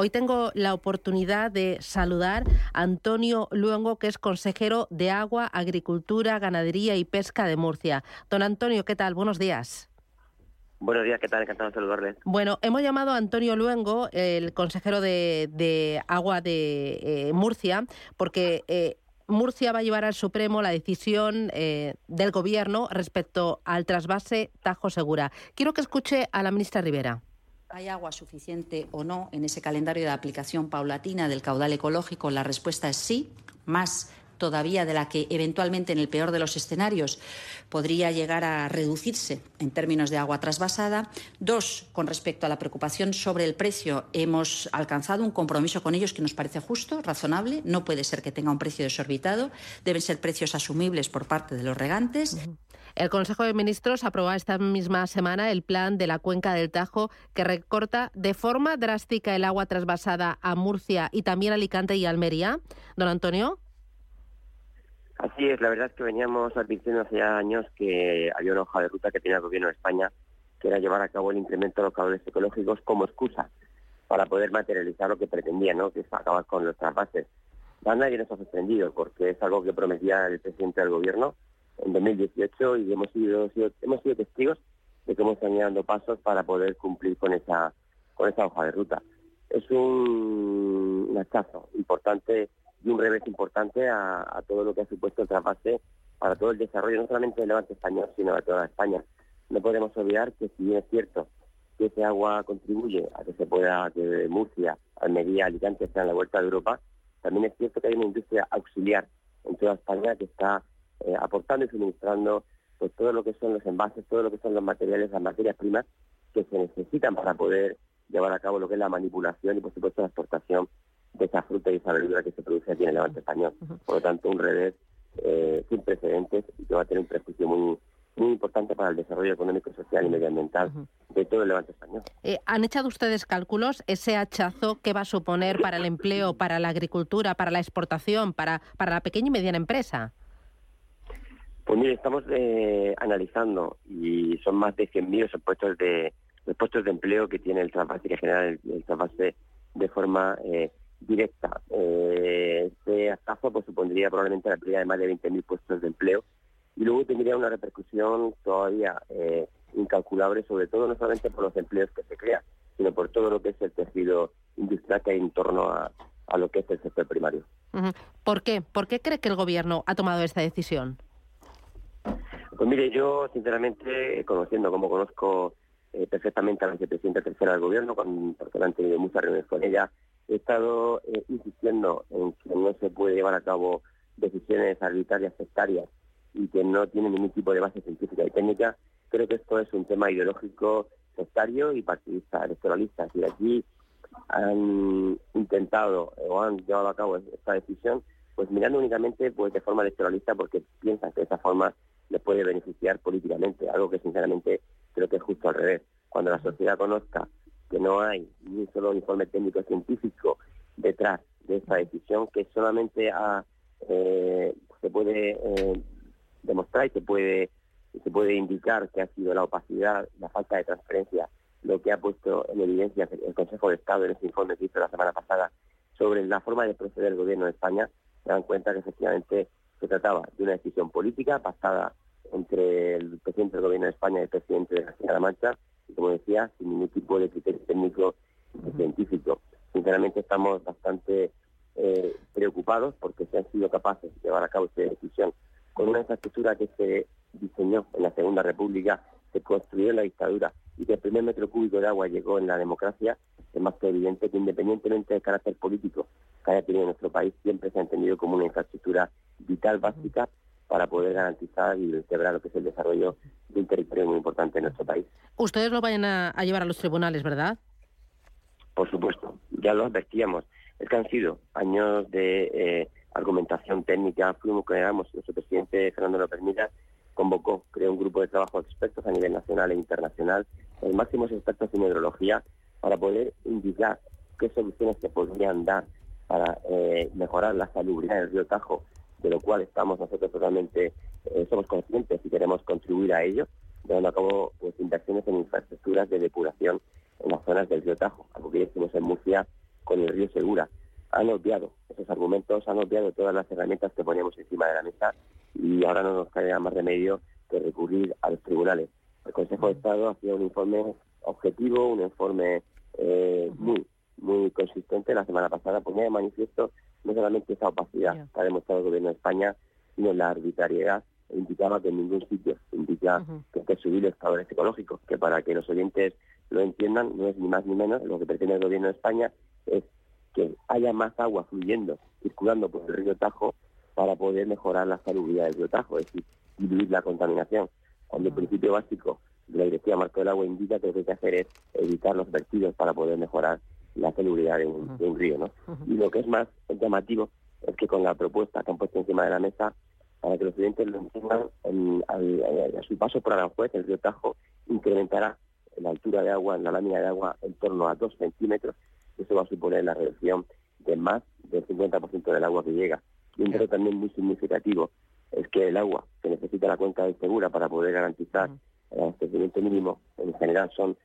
Hoy tengo la oportunidad de saludar a Antonio Luengo, que es consejero de Agua, Agricultura, Ganadería y Pesca de Murcia. Don Antonio, ¿qué tal? Buenos días. Buenos días, ¿qué tal? Encantado de saludarles. Bueno, hemos llamado a Antonio Luengo, el consejero de, Agua de eh, Murcia, porque eh, Murcia va a llevar al Supremo la decisión eh, del Gobierno respecto al trasvase Tajo Segura. Quiero que escuche a la ministra Rivera. ¿Hay agua suficiente o no en ese calendario de aplicación paulatina del caudal ecológico? La respuesta es sí, más todavía de la que eventualmente en el peor de los escenarios podría llegar a reducirse en términos de agua trasvasada. Dos, con respecto a la preocupación sobre el precio, hemos alcanzado un compromiso con ellos que nos parece justo, razonable. No puede ser que tenga un precio desorbitado. Deben ser precios asumibles por parte de los regantes. El Consejo de Ministros aprobó esta misma semana el plan de la cuenca del Tajo que recorta de forma drástica el agua trasvasada a Murcia y también Alicante y Almería. Don Antonio. Así es, la verdad es que veníamos advirtiendo hace años que había una hoja de ruta que tenía el Gobierno de España, que era llevar a cabo el incremento de los caudales ecológicos como excusa para poder materializar lo que pretendía, ¿no? que es acabar con los trasvases. Nadie nos ha sorprendido porque es algo que prometía el presidente del Gobierno en 2018 y hemos sido, hemos sido testigos de cómo están dando pasos para poder cumplir con esa con esa hoja de ruta. Es un, hachazo importante y un revés importante a, todo lo que ha supuesto el trasvase para todo el desarrollo, no solamente del levante español, sino de toda España. No podemos olvidar que si bien es cierto que ese agua contribuye a que se pueda, que Murcia, Almería, Alicante a la vuelta de Europa, también es cierto que hay una industria auxiliar en toda España que está eh, aportando y suministrando pues todo lo que son los envases, todo lo que son los materiales, las materias primas que se necesitan para poder llevar a cabo lo que es la manipulación y por supuesto la exportación de esa fruta y esa verdura que se produce aquí en el Levante español. Por lo tanto, un revés eh, sin precedentes y que va a tener un prejuicio muy muy importante para el desarrollo económico, social y medioambiental de todo el levante español. Eh, ¿Han echado ustedes cálculos ese hachazo que va a suponer para el empleo, para la agricultura, para la exportación, para, para la pequeña y mediana empresa? Pues mire, estamos eh, analizando y son más de 100.000 los puestos de los puestos de empleo que tiene el trasvase que genera el, trasvase de forma eh, directa. Eh, este acaso pues, supondría probablemente la pérdida de más de 20.000 puestos de empleo y luego tendría una repercusión todavía incalculable, sobre todo no solamente por los empleos que se crean, sino por todo lo que es el tejido industrial que hay en torno a, lo que es el sector primario. ¿Por qué? ¿Por qué cree que el Gobierno ha tomado esta decisión? Pues mire, yo sinceramente, conociendo como conozco eh, perfectamente a la vicepresidenta tercera del gobierno, con, porque han tenido muchas reuniones con ella, he estado eh, insistiendo en que no se puede llevar a cabo decisiones arbitrarias sectarias y que no tienen ningún tipo de base científica y técnica. Creo que esto es un tema ideológico sectario y partidista, electoralista. Y aquí han intentado o han llevado a cabo esta decisión, pues mirando únicamente pues de forma electoralista porque piensan que de esa forma le puede beneficiar políticamente, algo que sinceramente creo que es justo al revés. Cuando la sociedad conozca que no hay ni un solo informe técnico científico detrás de esta decisión, que solamente eh, se puede eh, demostrar y se puede, se puede indicar que ha sido la opacidad, la falta de transparencia, lo que ha puesto en evidencia el Consejo de Estado en ese informe que hizo la semana pasada sobre la forma de proceder del Gobierno de España, se dan cuenta que efectivamente se trataba de una decisión política pactada entre el presidente del Gobierno de España y el presidente de la Mancha, y como decía, sin ningún tipo de criterio técnico y científico. Sinceramente estamos bastante eh, preocupados porque se han sido capaces de llevar a cabo esta decisión con una infraestructura que se diseñó en la Segunda República, se construyó en la dictadura y que el primer metro cúbico de agua llegó en la democracia, es más que evidente que independientemente del carácter político que haya tenido nuestro país, siempre se ha entendido como una infraestructura vital básica para poder garantizar y vertebrar lo que es el desarrollo de un territorio muy importante en nuestro país. Ustedes lo vayan a, llevar a los tribunales, ¿verdad? Por supuesto, ya lo advertíamos. Es que han sido años de eh, argumentación técnica, fuimos, creamos, nuestro presidente Fernando López Mira convocó, creó un grupo de trabajo de expertos a nivel nacional e internacional, los máximos expertos en hidrología, para poder indicar qué soluciones se podrían dar para eh, mejorar la salubridad del río Tajo, de lo cual estamos nosotros totalmente, eh, somos conscientes y queremos contribuir a ello, llevando a cabo pues, inversiones en infraestructuras de depuración en las zonas del río Tajo, algo que ya hicimos en Murcia con el río Segura. Han obviado esos argumentos, han obviado todas las herramientas que poníamos encima de la mesa y ahora no nos queda más remedio que recurrir a los tribunales. El Consejo de Estado hacía un informe objetivo, un informe eh, muy muy consistente la semana pasada ponía de manifiesto no solamente esa opacidad que ha demostrado el gobierno de España, sino la arbitrariedad e indicaba que en ningún sitio indica que esté subir los estadores ecológicos, que para que los oyentes lo entiendan no es ni más ni menos lo que pretende el gobierno de España es que haya más agua fluyendo, circulando por el río Tajo para poder mejorar la salubridad del río Tajo, es decir, diluir la contaminación. Cuando el principio básico de la Directiva Marco del Agua indica que lo que hay que hacer es evitar los vertidos para poder mejorar la celebridad de un, río. ¿no? Y lo que es más llamativo es que con la propuesta que han puesto encima de la mesa, para que los clientes lo entiendan, a su paso por Aranjuez, el río Tajo incrementará la altura de agua en la lámina de agua en torno a dos centímetros. Eso va a suponer la reducción de más del 50% del agua que llega. Y un dato también muy significativo es que el agua que necesita la cuenca de Segura para poder garantizar el abastecimiento mínimo, en general son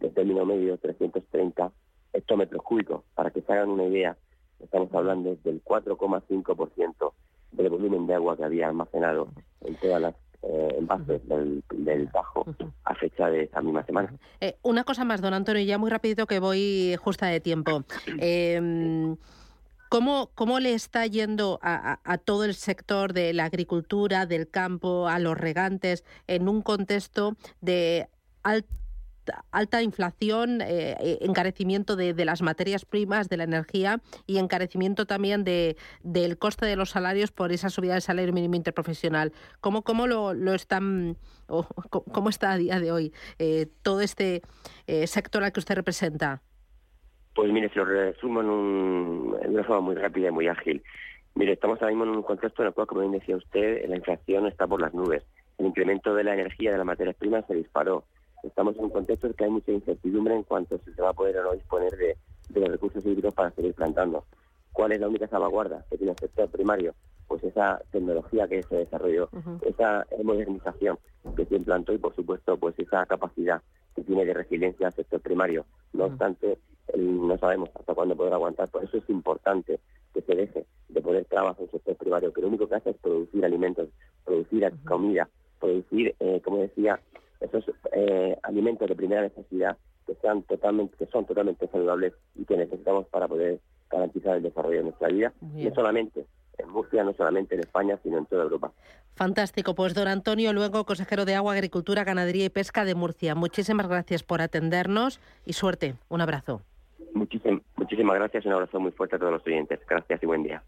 de término medio 330 hectómetros cúbicos. Para que se hagan una idea, estamos hablando del 4,5% del volumen de agua que había almacenado en todas las eh, envases del, del Tajo a fecha de esta misma semana. Eh, una cosa más, don Antonio, ya muy rapidito que voy justa de tiempo. Eh, ¿Cómo, ¿Cómo, le está yendo a, a, todo el sector de la agricultura, del campo, a los regantes, en un contexto de alto alta inflación, eh, eh, encarecimiento de, las materias primas, de la energía y encarecimiento también de, del coste de los salarios por esa subida del salario mínimo interprofesional. ¿Cómo, cómo lo, lo están, o, cómo está a día de hoy eh, todo este sector al que usted representa? Pues mire, si lo resumo en, un, en una forma muy rápida y muy ágil. Mire, estamos ahora mismo en un contexto en el cual, como bien decía usted, la inflación está por las nubes. El incremento de la energía de las materias primas se disparó estamos en un contexto en que hay mucha incertidumbre en cuanto a si se va a poder o no disponer de, los recursos hídricos para seguir plantando. ¿Cuál es la única salvaguarda que tiene el sector primario? Pues esa tecnología que se desarrolló, esa modernización que se implantó y, por supuesto, pues esa capacidad que tiene de resiliencia al sector primario. No obstante, no sabemos hasta cuándo podrá aguantar. Por eso es importante que se deje de poner trabas en el sector primario, que lo único que hace es producir alimentos, producir comida, producir, eh, como decía, esos eh, alimentos de primera necesidad que sean totalmente que son totalmente saludables y que necesitamos para poder garantizar el desarrollo de nuestra vida no solamente en Murcia, no solamente en España, sino en toda Europa. Fantástico. Pues don Antonio Luego, consejero de Agua, Agricultura, Ganadería y Pesca de Murcia. Muchísimas gracias por atendernos y suerte. Un abrazo. muchísimas gracias y un abrazo muy fuerte a todos los oyentes. Gracias y buen día.